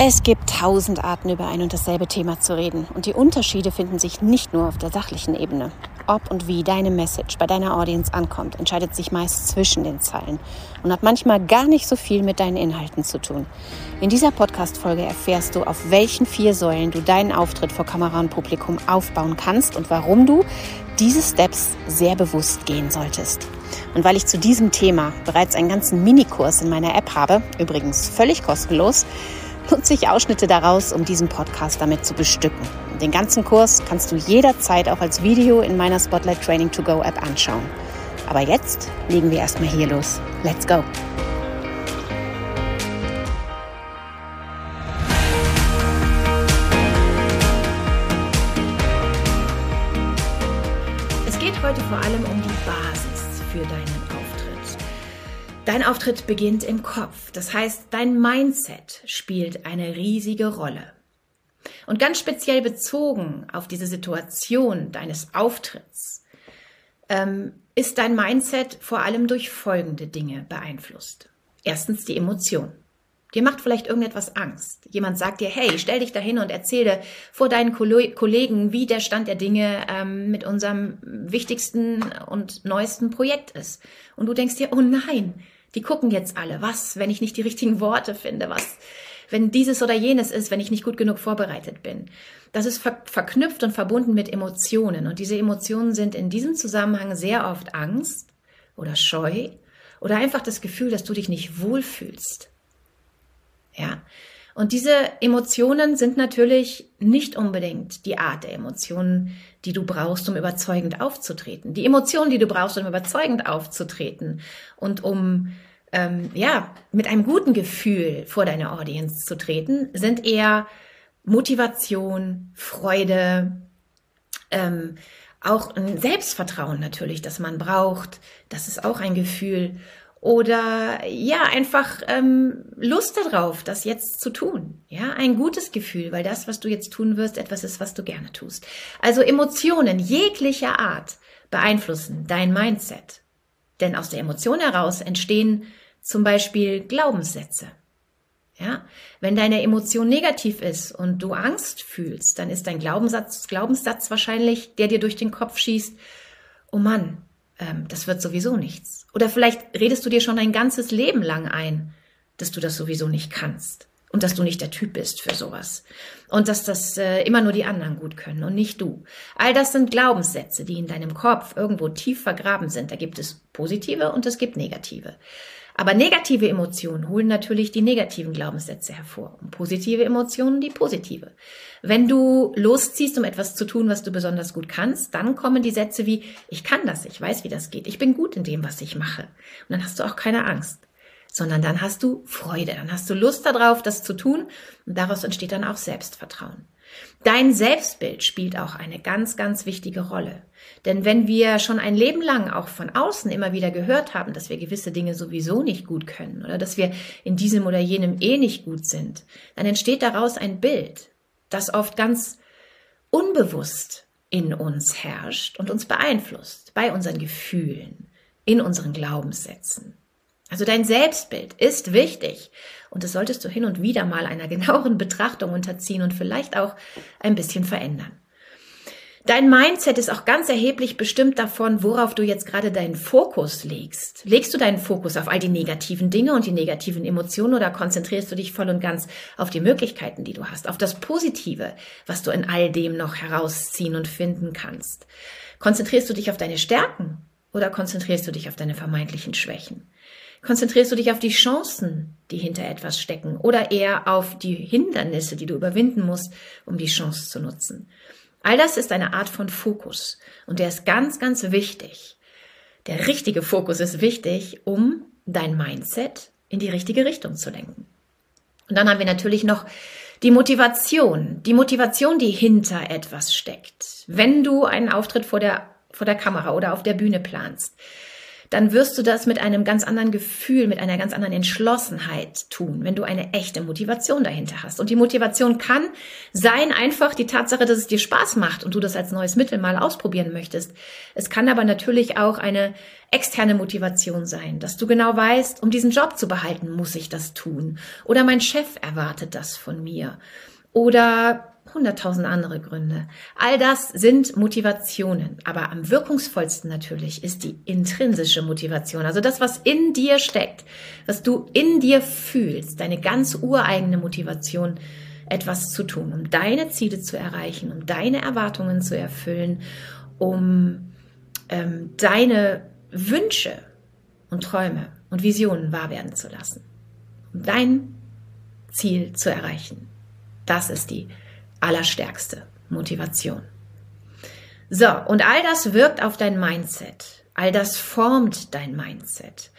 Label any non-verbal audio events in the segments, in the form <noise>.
Es gibt tausend Arten, über ein und dasselbe Thema zu reden. Und die Unterschiede finden sich nicht nur auf der sachlichen Ebene. Ob und wie deine Message bei deiner Audience ankommt, entscheidet sich meist zwischen den Zeilen und hat manchmal gar nicht so viel mit deinen Inhalten zu tun. In dieser Podcast-Folge erfährst du, auf welchen vier Säulen du deinen Auftritt vor Kamera und Publikum aufbauen kannst und warum du diese Steps sehr bewusst gehen solltest. Und weil ich zu diesem Thema bereits einen ganzen Minikurs in meiner App habe, übrigens völlig kostenlos, nutze ich Ausschnitte daraus, um diesen Podcast damit zu bestücken. Den ganzen Kurs kannst du jederzeit auch als Video in meiner Spotlight Training to Go App anschauen. Aber jetzt legen wir erstmal hier los. Let's go! Es geht heute vor allem um die Basis für deinen Dein Auftritt beginnt im Kopf. Das heißt, dein Mindset spielt eine riesige Rolle. Und ganz speziell bezogen auf diese Situation deines Auftritts ähm, ist dein Mindset vor allem durch folgende Dinge beeinflusst. Erstens die Emotion. Dir macht vielleicht irgendetwas Angst. Jemand sagt dir, hey, stell dich dahin und erzähle vor deinen Kollegen, wie der Stand der Dinge ähm, mit unserem wichtigsten und neuesten Projekt ist. Und du denkst dir, oh nein, die gucken jetzt alle. Was, wenn ich nicht die richtigen Worte finde? Was, wenn dieses oder jenes ist, wenn ich nicht gut genug vorbereitet bin? Das ist ver verknüpft und verbunden mit Emotionen. Und diese Emotionen sind in diesem Zusammenhang sehr oft Angst oder Scheu oder einfach das Gefühl, dass du dich nicht wohlfühlst. Ja. Und diese Emotionen sind natürlich nicht unbedingt die Art der Emotionen, die du brauchst, um überzeugend aufzutreten. Die Emotionen, die du brauchst, um überzeugend aufzutreten und um ähm, ja mit einem guten Gefühl vor deine Audience zu treten, sind eher Motivation, Freude, ähm, auch ein Selbstvertrauen natürlich, das man braucht. Das ist auch ein Gefühl oder ja, einfach ähm, Lust darauf, das jetzt zu tun. Ja, ein gutes Gefühl, weil das, was du jetzt tun wirst, etwas ist, was du gerne tust. Also Emotionen jeglicher Art beeinflussen dein Mindset. Denn aus der Emotion heraus entstehen zum Beispiel Glaubenssätze. Ja, wenn deine Emotion negativ ist und du Angst fühlst, dann ist dein Glaubenssatz, Glaubenssatz wahrscheinlich, der dir durch den Kopf schießt, oh Mann, ähm, das wird sowieso nichts. Oder vielleicht redest du dir schon dein ganzes Leben lang ein, dass du das sowieso nicht kannst und dass du nicht der Typ bist für sowas und dass das äh, immer nur die anderen gut können und nicht du. All das sind Glaubenssätze, die in deinem Kopf irgendwo tief vergraben sind. Da gibt es positive und es gibt negative. Aber negative Emotionen holen natürlich die negativen Glaubenssätze hervor und positive Emotionen die positive. Wenn du losziehst, um etwas zu tun, was du besonders gut kannst, dann kommen die Sätze wie, ich kann das, ich weiß, wie das geht, ich bin gut in dem, was ich mache. Und dann hast du auch keine Angst, sondern dann hast du Freude, dann hast du Lust darauf, das zu tun und daraus entsteht dann auch Selbstvertrauen. Dein Selbstbild spielt auch eine ganz, ganz wichtige Rolle. Denn wenn wir schon ein Leben lang auch von außen immer wieder gehört haben, dass wir gewisse Dinge sowieso nicht gut können oder dass wir in diesem oder jenem eh nicht gut sind, dann entsteht daraus ein Bild, das oft ganz unbewusst in uns herrscht und uns beeinflusst bei unseren Gefühlen, in unseren Glaubenssätzen. Also dein Selbstbild ist wichtig und das solltest du hin und wieder mal einer genaueren Betrachtung unterziehen und vielleicht auch ein bisschen verändern. Dein Mindset ist auch ganz erheblich bestimmt davon, worauf du jetzt gerade deinen Fokus legst. Legst du deinen Fokus auf all die negativen Dinge und die negativen Emotionen oder konzentrierst du dich voll und ganz auf die Möglichkeiten, die du hast, auf das Positive, was du in all dem noch herausziehen und finden kannst? Konzentrierst du dich auf deine Stärken oder konzentrierst du dich auf deine vermeintlichen Schwächen? Konzentrierst du dich auf die Chancen, die hinter etwas stecken, oder eher auf die Hindernisse, die du überwinden musst, um die Chance zu nutzen? All das ist eine Art von Fokus und der ist ganz, ganz wichtig. Der richtige Fokus ist wichtig, um dein Mindset in die richtige Richtung zu lenken. Und dann haben wir natürlich noch die Motivation, die Motivation, die hinter etwas steckt. Wenn du einen Auftritt vor der, vor der Kamera oder auf der Bühne planst, dann wirst du das mit einem ganz anderen Gefühl, mit einer ganz anderen Entschlossenheit tun, wenn du eine echte Motivation dahinter hast. Und die Motivation kann sein einfach die Tatsache, dass es dir Spaß macht und du das als neues Mittel mal ausprobieren möchtest. Es kann aber natürlich auch eine externe Motivation sein, dass du genau weißt, um diesen Job zu behalten, muss ich das tun. Oder mein Chef erwartet das von mir. Oder hunderttausend andere Gründe. All das sind Motivationen, aber am wirkungsvollsten natürlich ist die intrinsische Motivation, also das, was in dir steckt, was du in dir fühlst, deine ganz ureigene Motivation, etwas zu tun, um deine Ziele zu erreichen, um deine Erwartungen zu erfüllen, um ähm, deine Wünsche und Träume und Visionen wahr werden zu lassen, um dein Ziel zu erreichen. Das ist die allerstärkste Motivation. So, und all das wirkt auf dein Mindset. All das formt dein Mindset.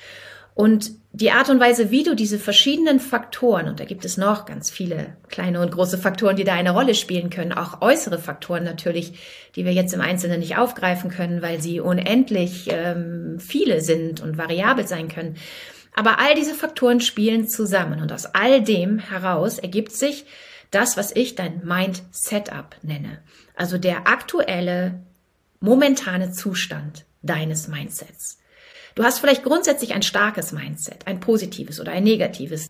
Und die Art und Weise, wie du diese verschiedenen Faktoren, und da gibt es noch ganz viele kleine und große Faktoren, die da eine Rolle spielen können, auch äußere Faktoren natürlich, die wir jetzt im Einzelnen nicht aufgreifen können, weil sie unendlich ähm, viele sind und variabel sein können. Aber all diese Faktoren spielen zusammen und aus all dem heraus ergibt sich das, was ich dein Mind Setup nenne. Also der aktuelle, momentane Zustand deines Mindsets. Du hast vielleicht grundsätzlich ein starkes Mindset, ein positives oder ein negatives.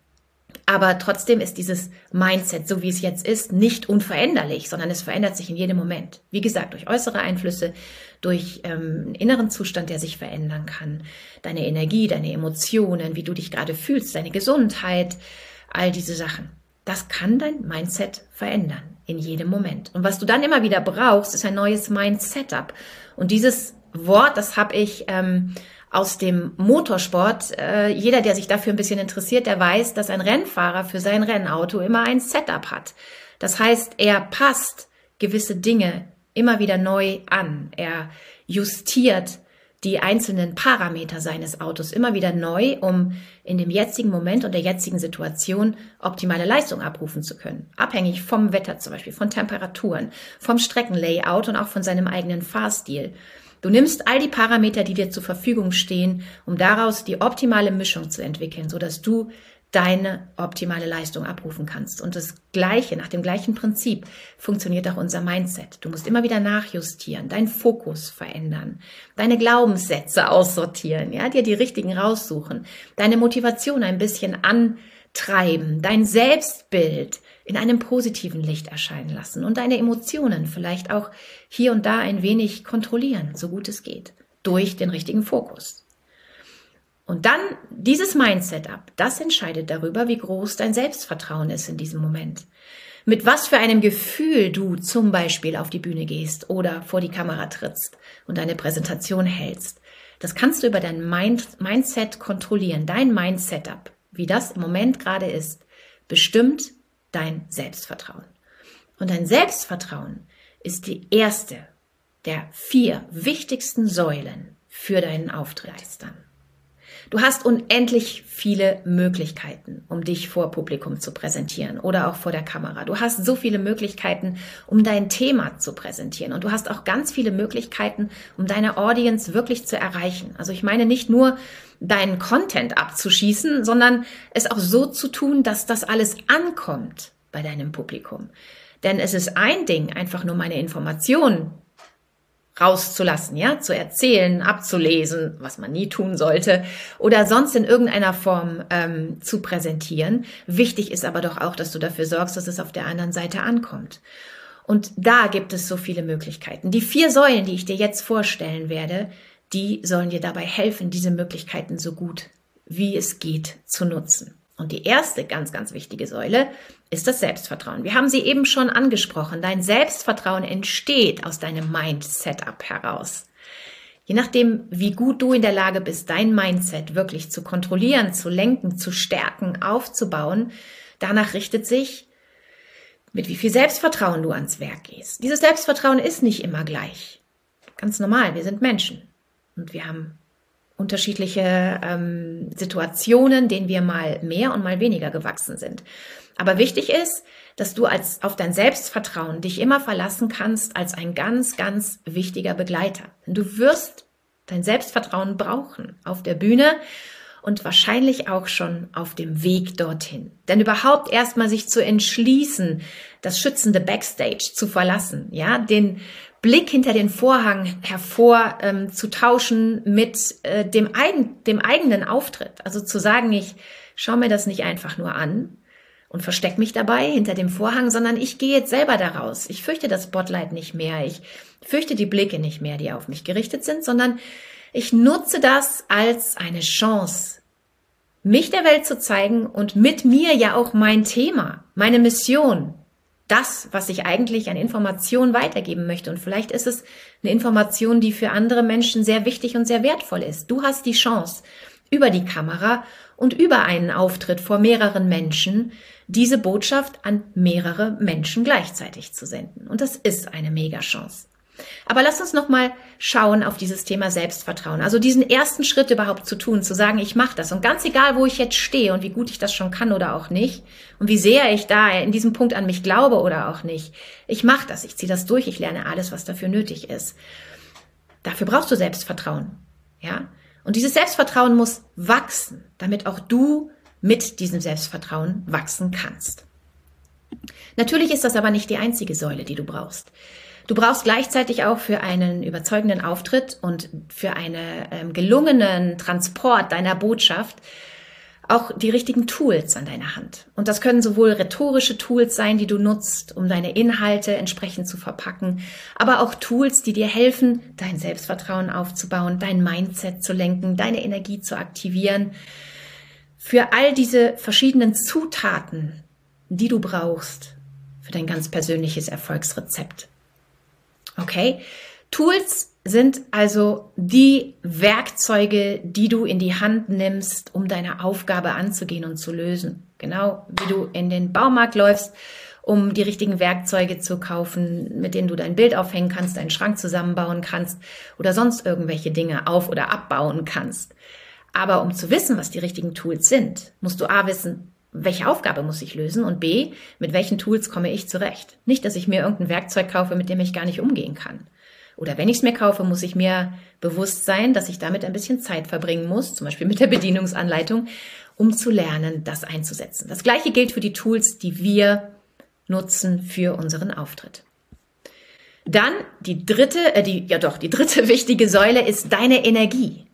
Aber trotzdem ist dieses Mindset, so wie es jetzt ist, nicht unveränderlich, sondern es verändert sich in jedem Moment. Wie gesagt, durch äußere Einflüsse, durch ähm, einen inneren Zustand, der sich verändern kann. Deine Energie, deine Emotionen, wie du dich gerade fühlst, deine Gesundheit, all diese Sachen. Das kann dein Mindset verändern in jedem Moment. Und was du dann immer wieder brauchst, ist ein neues Mind-Setup. Und dieses Wort, das habe ich ähm, aus dem Motorsport. Äh, jeder, der sich dafür ein bisschen interessiert, der weiß, dass ein Rennfahrer für sein Rennauto immer ein Setup hat. Das heißt, er passt gewisse Dinge immer wieder neu an. Er justiert die einzelnen Parameter seines Autos immer wieder neu, um in dem jetzigen Moment und der jetzigen Situation optimale Leistung abrufen zu können. Abhängig vom Wetter zum Beispiel, von Temperaturen, vom Streckenlayout und auch von seinem eigenen Fahrstil. Du nimmst all die Parameter, die dir zur Verfügung stehen, um daraus die optimale Mischung zu entwickeln, so dass du deine optimale Leistung abrufen kannst. Und das Gleiche, nach dem gleichen Prinzip funktioniert auch unser Mindset. Du musst immer wieder nachjustieren, deinen Fokus verändern, deine Glaubenssätze aussortieren, ja, dir die richtigen raussuchen, deine Motivation ein bisschen antreiben, dein Selbstbild in einem positiven Licht erscheinen lassen und deine Emotionen vielleicht auch hier und da ein wenig kontrollieren, so gut es geht, durch den richtigen Fokus. Und dann dieses Mindset ab, das entscheidet darüber, wie groß dein Selbstvertrauen ist in diesem Moment. Mit was für einem Gefühl du zum Beispiel auf die Bühne gehst oder vor die Kamera trittst und deine Präsentation hältst. Das kannst du über dein Mind Mindset kontrollieren. Dein Mindset ab, wie das im Moment gerade ist, bestimmt dein Selbstvertrauen. Und dein Selbstvertrauen ist die erste der vier wichtigsten Säulen für deinen Auftritt dann. Du hast unendlich viele Möglichkeiten, um dich vor Publikum zu präsentieren oder auch vor der Kamera. Du hast so viele Möglichkeiten, um dein Thema zu präsentieren. Und du hast auch ganz viele Möglichkeiten, um deine Audience wirklich zu erreichen. Also ich meine nicht nur deinen Content abzuschießen, sondern es auch so zu tun, dass das alles ankommt bei deinem Publikum. Denn es ist ein Ding, einfach nur meine Informationen rauszulassen, ja, zu erzählen, abzulesen, was man nie tun sollte, oder sonst in irgendeiner Form ähm, zu präsentieren. Wichtig ist aber doch auch, dass du dafür sorgst, dass es auf der anderen Seite ankommt. Und da gibt es so viele Möglichkeiten. Die vier Säulen, die ich dir jetzt vorstellen werde, die sollen dir dabei helfen, diese Möglichkeiten so gut wie es geht zu nutzen. Und die erste ganz, ganz wichtige Säule ist das Selbstvertrauen. Wir haben sie eben schon angesprochen. Dein Selbstvertrauen entsteht aus deinem Mind-Setup heraus. Je nachdem, wie gut du in der Lage bist, dein Mindset wirklich zu kontrollieren, zu lenken, zu stärken, aufzubauen, danach richtet sich, mit wie viel Selbstvertrauen du ans Werk gehst. Dieses Selbstvertrauen ist nicht immer gleich. Ganz normal, wir sind Menschen und wir haben unterschiedliche ähm, Situationen, denen wir mal mehr und mal weniger gewachsen sind. Aber wichtig ist, dass du als auf dein Selbstvertrauen dich immer verlassen kannst als ein ganz, ganz wichtiger Begleiter. Du wirst dein Selbstvertrauen brauchen auf der Bühne und wahrscheinlich auch schon auf dem Weg dorthin. Denn überhaupt erstmal sich zu entschließen, das schützende Backstage zu verlassen, ja, den Blick hinter den Vorhang hervor ähm, zu tauschen mit äh, dem, eigen, dem eigenen Auftritt. Also zu sagen, ich schaue mir das nicht einfach nur an und versteck mich dabei hinter dem Vorhang, sondern ich gehe jetzt selber daraus. Ich fürchte das Spotlight nicht mehr. Ich fürchte die Blicke nicht mehr, die auf mich gerichtet sind, sondern ich nutze das als eine Chance, mich der Welt zu zeigen und mit mir ja auch mein Thema, meine Mission, das, was ich eigentlich an Informationen weitergeben möchte. Und vielleicht ist es eine Information, die für andere Menschen sehr wichtig und sehr wertvoll ist. Du hast die Chance, über die Kamera und über einen Auftritt vor mehreren Menschen diese Botschaft an mehrere Menschen gleichzeitig zu senden. Und das ist eine Mega-Chance. Aber lass uns noch mal schauen auf dieses Thema Selbstvertrauen. Also diesen ersten Schritt überhaupt zu tun, zu sagen, ich mache das und ganz egal, wo ich jetzt stehe und wie gut ich das schon kann oder auch nicht und wie sehr ich da in diesem Punkt an mich glaube oder auch nicht, ich mache das, ich ziehe das durch, ich lerne alles, was dafür nötig ist. Dafür brauchst du Selbstvertrauen, ja? Und dieses Selbstvertrauen muss wachsen, damit auch du mit diesem Selbstvertrauen wachsen kannst. Natürlich ist das aber nicht die einzige Säule, die du brauchst. Du brauchst gleichzeitig auch für einen überzeugenden Auftritt und für einen ähm, gelungenen Transport deiner Botschaft auch die richtigen Tools an deiner Hand. Und das können sowohl rhetorische Tools sein, die du nutzt, um deine Inhalte entsprechend zu verpacken, aber auch Tools, die dir helfen, dein Selbstvertrauen aufzubauen, dein Mindset zu lenken, deine Energie zu aktivieren. Für all diese verschiedenen Zutaten, die du brauchst für dein ganz persönliches Erfolgsrezept. Okay? Tools sind also die Werkzeuge, die du in die Hand nimmst, um deine Aufgabe anzugehen und zu lösen. Genau wie du in den Baumarkt läufst, um die richtigen Werkzeuge zu kaufen, mit denen du dein Bild aufhängen kannst, deinen Schrank zusammenbauen kannst oder sonst irgendwelche Dinge auf- oder abbauen kannst. Aber um zu wissen, was die richtigen Tools sind, musst du A wissen, welche Aufgabe muss ich lösen und B, mit welchen Tools komme ich zurecht. Nicht, dass ich mir irgendein Werkzeug kaufe, mit dem ich gar nicht umgehen kann. Oder wenn ich es mir kaufe, muss ich mir bewusst sein, dass ich damit ein bisschen Zeit verbringen muss, zum Beispiel mit der Bedienungsanleitung, um zu lernen, das einzusetzen. Das gleiche gilt für die Tools, die wir nutzen für unseren Auftritt. Dann die dritte, äh, die, ja doch, die dritte <laughs> wichtige Säule ist deine Energie.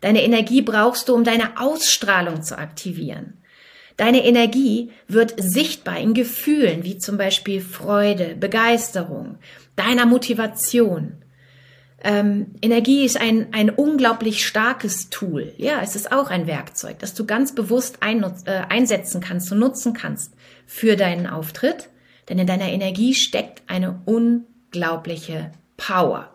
Deine Energie brauchst du, um deine Ausstrahlung zu aktivieren. Deine Energie wird sichtbar in Gefühlen wie zum Beispiel Freude, Begeisterung, deiner Motivation. Ähm, Energie ist ein, ein unglaublich starkes Tool. Ja, es ist auch ein Werkzeug, das du ganz bewusst äh, einsetzen kannst und nutzen kannst für deinen Auftritt. Denn in deiner Energie steckt eine unglaubliche Power.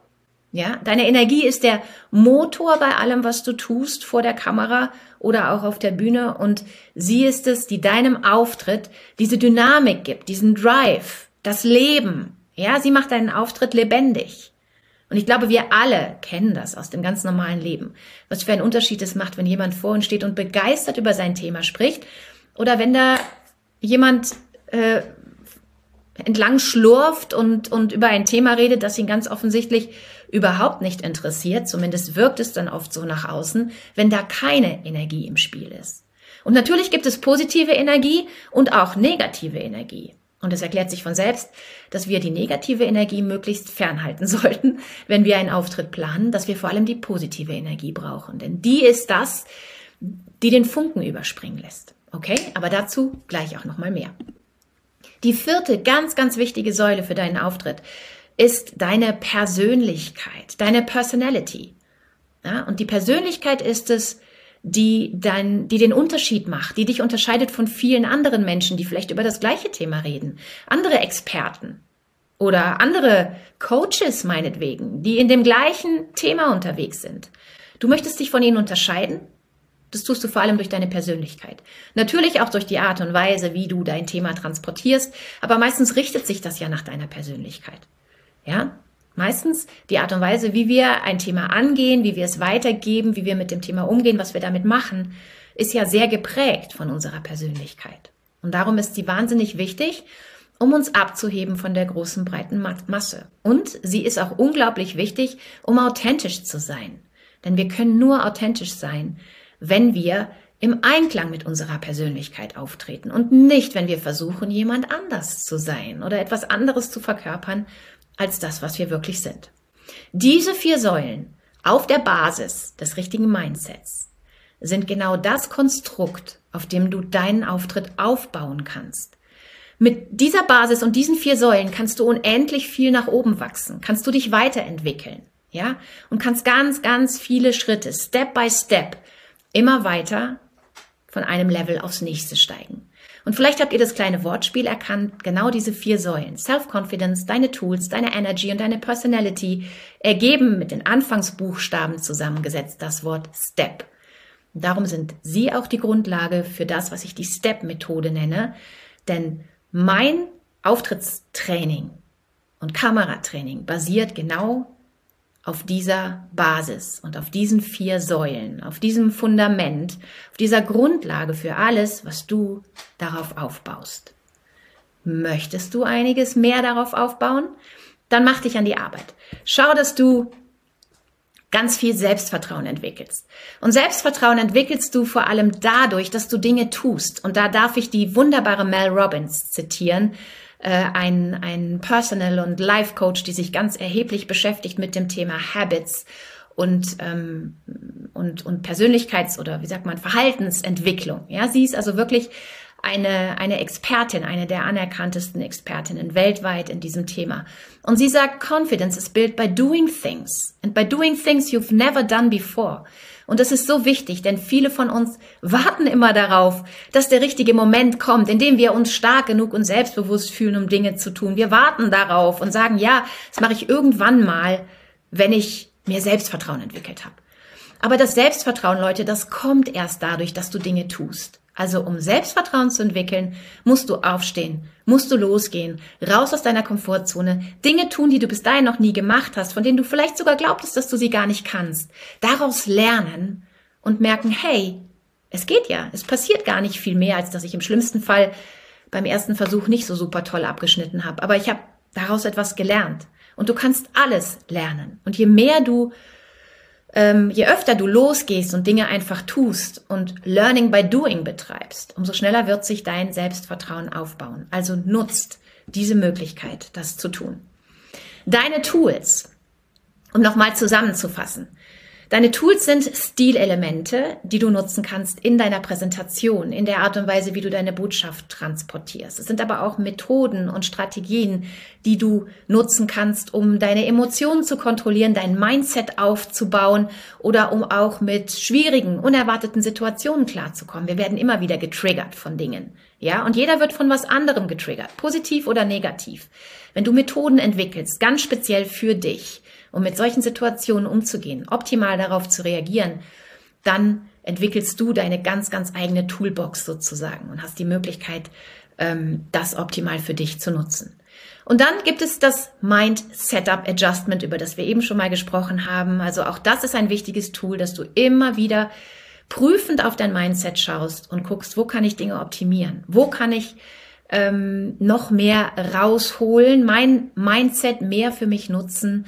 Ja, deine Energie ist der Motor bei allem, was du tust vor der Kamera oder auch auf der Bühne und sie ist es, die deinem Auftritt diese Dynamik gibt, diesen Drive, das Leben. Ja, sie macht deinen Auftritt lebendig. Und ich glaube, wir alle kennen das aus dem ganz normalen Leben. Was für einen Unterschied es macht, wenn jemand vor uns steht und begeistert über sein Thema spricht oder wenn da jemand äh, entlang schlurft und, und über ein Thema redet, das ihn ganz offensichtlich überhaupt nicht interessiert. Zumindest wirkt es dann oft so nach außen, wenn da keine Energie im Spiel ist. Und natürlich gibt es positive Energie und auch negative Energie. Und es erklärt sich von selbst, dass wir die negative Energie möglichst fernhalten <laughs> sollten, wenn wir einen Auftritt planen, dass wir vor allem die positive Energie brauchen. Denn die ist das, die den Funken überspringen lässt. Okay? Aber dazu gleich auch nochmal mehr. Die vierte ganz, ganz wichtige Säule für deinen Auftritt ist deine Persönlichkeit, deine Personality. Ja, und die Persönlichkeit ist es, die dein, die den Unterschied macht, die dich unterscheidet von vielen anderen Menschen, die vielleicht über das gleiche Thema reden, andere Experten oder andere Coaches meinetwegen, die in dem gleichen Thema unterwegs sind. Du möchtest dich von ihnen unterscheiden das tust du vor allem durch deine Persönlichkeit. Natürlich auch durch die Art und Weise, wie du dein Thema transportierst, aber meistens richtet sich das ja nach deiner Persönlichkeit. Ja? Meistens die Art und Weise, wie wir ein Thema angehen, wie wir es weitergeben, wie wir mit dem Thema umgehen, was wir damit machen, ist ja sehr geprägt von unserer Persönlichkeit. Und darum ist sie wahnsinnig wichtig, um uns abzuheben von der großen breiten Masse. Und sie ist auch unglaublich wichtig, um authentisch zu sein. Denn wir können nur authentisch sein, wenn wir im Einklang mit unserer Persönlichkeit auftreten und nicht, wenn wir versuchen, jemand anders zu sein oder etwas anderes zu verkörpern als das, was wir wirklich sind. Diese vier Säulen auf der Basis des richtigen Mindsets sind genau das Konstrukt, auf dem du deinen Auftritt aufbauen kannst. Mit dieser Basis und diesen vier Säulen kannst du unendlich viel nach oben wachsen, kannst du dich weiterentwickeln, ja, und kannst ganz, ganz viele Schritte, Step by Step, immer weiter von einem Level aufs nächste steigen. Und vielleicht habt ihr das kleine Wortspiel erkannt, genau diese vier Säulen. Self-Confidence, deine Tools, deine Energy und deine Personality ergeben mit den Anfangsbuchstaben zusammengesetzt das Wort Step. Und darum sind sie auch die Grundlage für das, was ich die Step-Methode nenne. Denn mein Auftrittstraining und Kameratraining basiert genau auf dieser Basis und auf diesen vier Säulen, auf diesem Fundament, auf dieser Grundlage für alles, was du darauf aufbaust. Möchtest du einiges mehr darauf aufbauen? Dann mach dich an die Arbeit. Schau, dass du ganz viel Selbstvertrauen entwickelst. Und Selbstvertrauen entwickelst du vor allem dadurch, dass du Dinge tust. Und da darf ich die wunderbare Mel Robbins zitieren, ein, ein Personal- und Life-Coach, die sich ganz erheblich beschäftigt mit dem Thema Habits und, ähm, und, und Persönlichkeits- oder wie sagt man, Verhaltensentwicklung. Ja, sie ist also wirklich eine, eine Expertin, eine der anerkanntesten Expertinnen weltweit in diesem Thema. Und sie sagt, Confidence is built by doing things and by doing things you've never done before. Und das ist so wichtig, denn viele von uns warten immer darauf, dass der richtige Moment kommt, in dem wir uns stark genug und selbstbewusst fühlen, um Dinge zu tun. Wir warten darauf und sagen, ja, das mache ich irgendwann mal, wenn ich mir Selbstvertrauen entwickelt habe. Aber das Selbstvertrauen, Leute, das kommt erst dadurch, dass du Dinge tust. Also um Selbstvertrauen zu entwickeln, musst du aufstehen, musst du losgehen, raus aus deiner Komfortzone, Dinge tun, die du bis dahin noch nie gemacht hast, von denen du vielleicht sogar glaubtest, dass du sie gar nicht kannst. Daraus lernen und merken, hey, es geht ja, es passiert gar nicht viel mehr, als dass ich im schlimmsten Fall beim ersten Versuch nicht so super toll abgeschnitten habe. Aber ich habe daraus etwas gelernt. Und du kannst alles lernen. Und je mehr du ähm, je öfter du losgehst und Dinge einfach tust und Learning by Doing betreibst, umso schneller wird sich dein Selbstvertrauen aufbauen. Also nutzt diese Möglichkeit, das zu tun. Deine Tools, um nochmal zusammenzufassen. Deine Tools sind Stilelemente, die du nutzen kannst in deiner Präsentation, in der Art und Weise, wie du deine Botschaft transportierst. Es sind aber auch Methoden und Strategien, die du nutzen kannst, um deine Emotionen zu kontrollieren, dein Mindset aufzubauen oder um auch mit schwierigen, unerwarteten Situationen klarzukommen. Wir werden immer wieder getriggert von Dingen. Ja, und jeder wird von was anderem getriggert, positiv oder negativ. Wenn du Methoden entwickelst, ganz speziell für dich, um mit solchen Situationen umzugehen, optimal darauf zu reagieren, dann entwickelst du deine ganz, ganz eigene Toolbox sozusagen und hast die Möglichkeit, ähm, das optimal für dich zu nutzen. Und dann gibt es das Mind Setup Adjustment, über das wir eben schon mal gesprochen haben. Also auch das ist ein wichtiges Tool, dass du immer wieder prüfend auf dein Mindset schaust und guckst, wo kann ich Dinge optimieren? Wo kann ich ähm, noch mehr rausholen, mein Mindset mehr für mich nutzen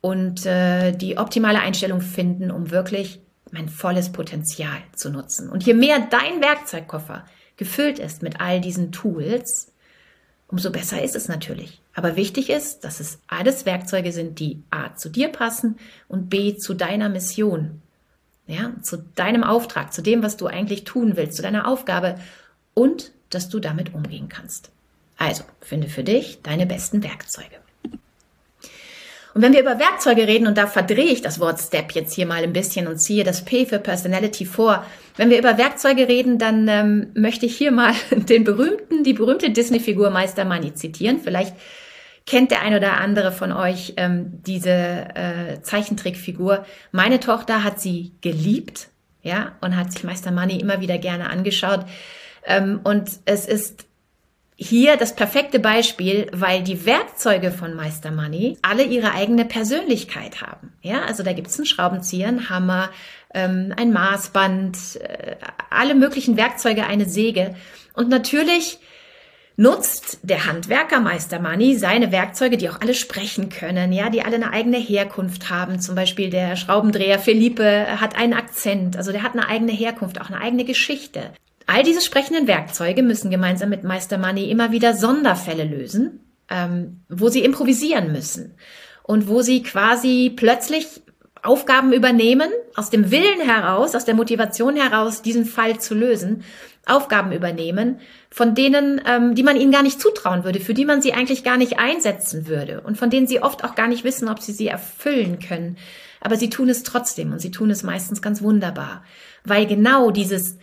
und äh, die optimale Einstellung finden, um wirklich mein volles Potenzial zu nutzen. Und je mehr dein Werkzeugkoffer gefüllt ist mit all diesen Tools, umso besser ist es natürlich. Aber wichtig ist, dass es alles Werkzeuge sind, die A zu dir passen und B zu deiner Mission. Ja, zu deinem Auftrag, zu dem, was du eigentlich tun willst, zu deiner Aufgabe und dass du damit umgehen kannst. Also, finde für dich deine besten Werkzeuge. Und wenn wir über Werkzeuge reden, und da verdrehe ich das Wort Step jetzt hier mal ein bisschen und ziehe das P für Personality vor. Wenn wir über Werkzeuge reden, dann ähm, möchte ich hier mal <laughs> den berühmten, die berühmte Disney-Figur Meister Money zitieren. Vielleicht kennt der ein oder andere von euch ähm, diese äh, Zeichentrickfigur. Meine Tochter hat sie geliebt, ja, und hat sich Meister Money immer wieder gerne angeschaut. Ähm, und es ist hier das perfekte Beispiel, weil die Werkzeuge von Meister Money alle ihre eigene Persönlichkeit haben. Ja, also da gibt's einen Schraubenzieher, einen Hammer, ähm, ein Maßband, äh, alle möglichen Werkzeuge, eine Säge. Und natürlich nutzt der Handwerker Meister Money seine Werkzeuge, die auch alle sprechen können, ja, die alle eine eigene Herkunft haben. Zum Beispiel der Schraubendreher Philippe hat einen Akzent, also der hat eine eigene Herkunft, auch eine eigene Geschichte. All diese sprechenden Werkzeuge müssen gemeinsam mit Meister Money immer wieder Sonderfälle lösen, ähm, wo sie improvisieren müssen und wo sie quasi plötzlich Aufgaben übernehmen, aus dem Willen heraus, aus der Motivation heraus, diesen Fall zu lösen, Aufgaben übernehmen, von denen, ähm, die man ihnen gar nicht zutrauen würde, für die man sie eigentlich gar nicht einsetzen würde und von denen sie oft auch gar nicht wissen, ob sie sie erfüllen können. Aber sie tun es trotzdem und sie tun es meistens ganz wunderbar, weil genau dieses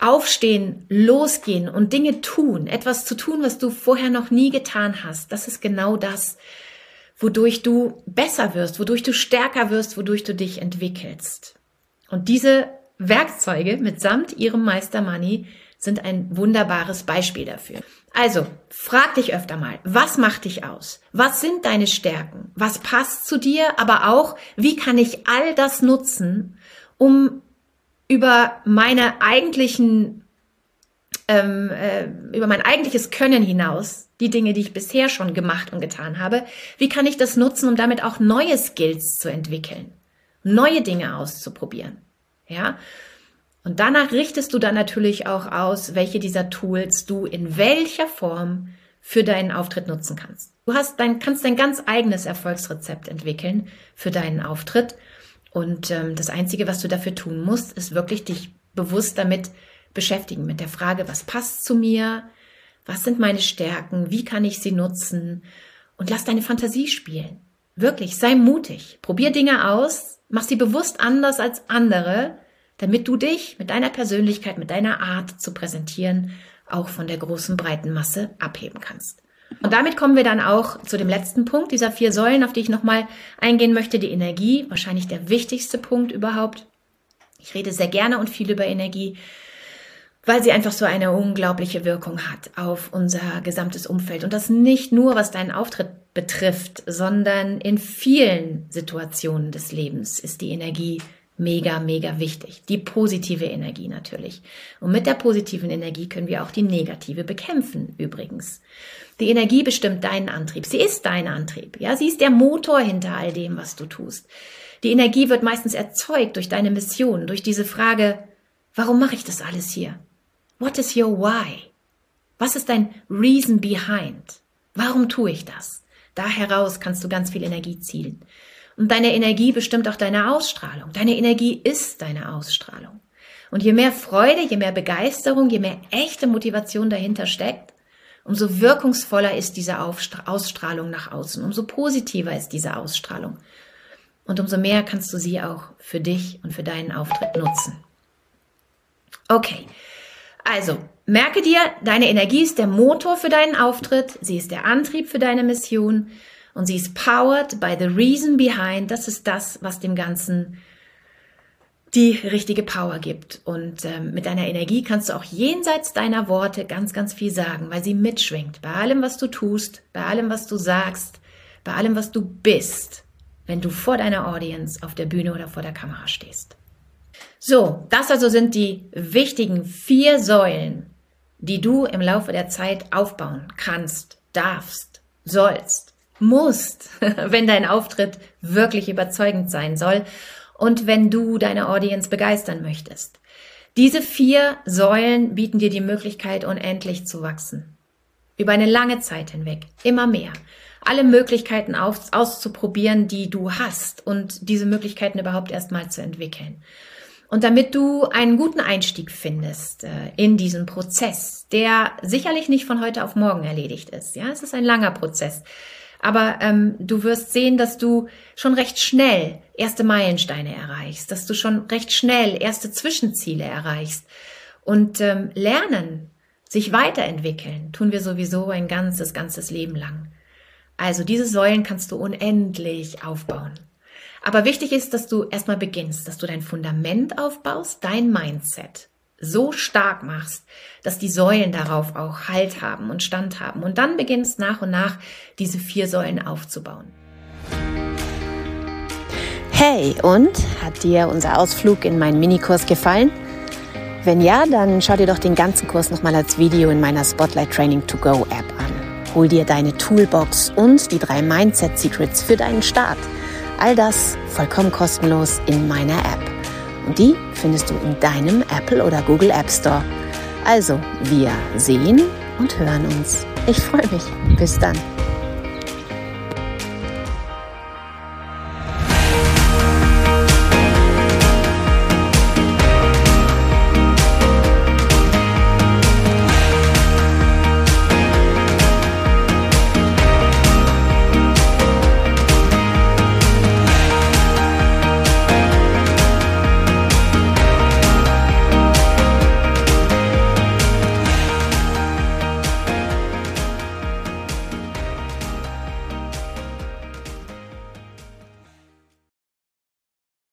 Aufstehen, losgehen und Dinge tun, etwas zu tun, was du vorher noch nie getan hast, das ist genau das, wodurch du besser wirst, wodurch du stärker wirst, wodurch du dich entwickelst. Und diese Werkzeuge mitsamt ihrem Meister Money sind ein wunderbares Beispiel dafür. Also, frag dich öfter mal, was macht dich aus? Was sind deine Stärken? Was passt zu dir? Aber auch, wie kann ich all das nutzen, um über meine eigentlichen, ähm, äh, über mein eigentliches Können hinaus die Dinge, die ich bisher schon gemacht und getan habe, wie kann ich das nutzen, um damit auch neue Skills zu entwickeln, neue Dinge auszuprobieren, ja? Und danach richtest du dann natürlich auch aus, welche dieser Tools du in welcher Form für deinen Auftritt nutzen kannst. Du hast dein, kannst dein ganz eigenes Erfolgsrezept entwickeln für deinen Auftritt. Und ähm, das Einzige, was du dafür tun musst, ist wirklich dich bewusst damit beschäftigen, mit der Frage, was passt zu mir, was sind meine Stärken? Wie kann ich sie nutzen? Und lass deine Fantasie spielen. Wirklich, sei mutig. Probier Dinge aus. Mach sie bewusst anders als andere, damit du dich mit deiner Persönlichkeit, mit deiner Art zu präsentieren, auch von der großen breiten Masse abheben kannst. Und damit kommen wir dann auch zu dem letzten Punkt dieser vier Säulen, auf die ich nochmal eingehen möchte. Die Energie, wahrscheinlich der wichtigste Punkt überhaupt. Ich rede sehr gerne und viel über Energie weil sie einfach so eine unglaubliche Wirkung hat auf unser gesamtes Umfeld. Und das nicht nur, was deinen Auftritt betrifft, sondern in vielen Situationen des Lebens ist die Energie mega, mega wichtig. Die positive Energie natürlich. Und mit der positiven Energie können wir auch die negative bekämpfen, übrigens. Die Energie bestimmt deinen Antrieb. Sie ist dein Antrieb. Ja, sie ist der Motor hinter all dem, was du tust. Die Energie wird meistens erzeugt durch deine Mission, durch diese Frage, warum mache ich das alles hier? What is your why? Was ist dein reason behind? Warum tue ich das? Da heraus kannst du ganz viel Energie zielen. Und deine Energie bestimmt auch deine Ausstrahlung. Deine Energie ist deine Ausstrahlung. Und je mehr Freude, je mehr Begeisterung, je mehr echte Motivation dahinter steckt, umso wirkungsvoller ist diese Ausstrahlung nach außen, umso positiver ist diese Ausstrahlung. Und umso mehr kannst du sie auch für dich und für deinen Auftritt nutzen. Okay, also, merke dir, deine Energie ist der Motor für deinen Auftritt, sie ist der Antrieb für deine Mission und sie ist powered by the reason behind. Das ist das, was dem Ganzen die richtige Power gibt. Und ähm, mit deiner Energie kannst du auch jenseits deiner Worte ganz, ganz viel sagen, weil sie mitschwingt. Bei allem, was du tust, bei allem, was du sagst, bei allem, was du bist, wenn du vor deiner Audience auf der Bühne oder vor der Kamera stehst. So, das also sind die wichtigen vier Säulen, die du im Laufe der Zeit aufbauen kannst, darfst, sollst, musst, <laughs> wenn dein Auftritt wirklich überzeugend sein soll und wenn du deine Audience begeistern möchtest. Diese vier Säulen bieten dir die Möglichkeit, unendlich zu wachsen. Über eine lange Zeit hinweg, immer mehr. Alle Möglichkeiten aus, auszuprobieren, die du hast und diese Möglichkeiten überhaupt erstmal zu entwickeln. Und damit du einen guten Einstieg findest äh, in diesen Prozess, der sicherlich nicht von heute auf morgen erledigt ist. Ja, es ist ein langer Prozess. Aber ähm, du wirst sehen, dass du schon recht schnell erste Meilensteine erreichst, dass du schon recht schnell erste Zwischenziele erreichst. Und ähm, lernen, sich weiterentwickeln, tun wir sowieso ein ganzes, ganzes Leben lang. Also diese Säulen kannst du unendlich aufbauen. Aber wichtig ist, dass du erstmal beginnst, dass du dein Fundament aufbaust, dein Mindset so stark machst, dass die Säulen darauf auch Halt haben und Stand haben. Und dann beginnst nach und nach diese vier Säulen aufzubauen. Hey, und hat dir unser Ausflug in meinen Minikurs gefallen? Wenn ja, dann schau dir doch den ganzen Kurs nochmal als Video in meiner Spotlight Training to Go App an. Hol dir deine Toolbox und die drei Mindset Secrets für deinen Start. All das vollkommen kostenlos in meiner App. Und die findest du in deinem Apple oder Google App Store. Also, wir sehen und hören uns. Ich freue mich. Bis dann.